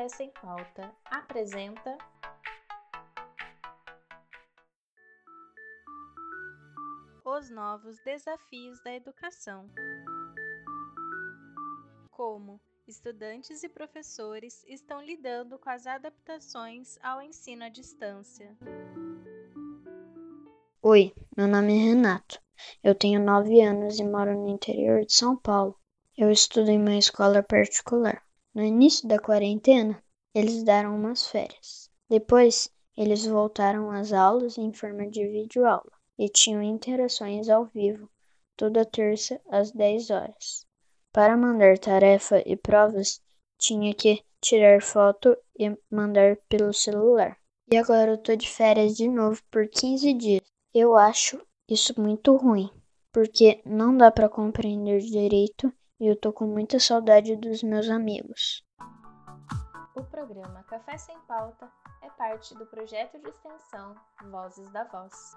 Café Sem Pauta apresenta. Os novos desafios da educação. Como estudantes e professores estão lidando com as adaptações ao ensino à distância. Oi, meu nome é Renato. Eu tenho 9 anos e moro no interior de São Paulo. Eu estudo em uma escola particular. No início da quarentena, eles deram umas férias. Depois, eles voltaram às aulas em forma de videoaula e tinham interações ao vivo, toda terça às 10 horas. Para mandar tarefa e provas, tinha que tirar foto e mandar pelo celular. E agora eu tô de férias de novo por 15 dias. Eu acho isso muito ruim, porque não dá para compreender direito e eu tô com muita saudade dos meus amigos. O programa Café Sem Pauta é parte do projeto de extensão Vozes da Voz.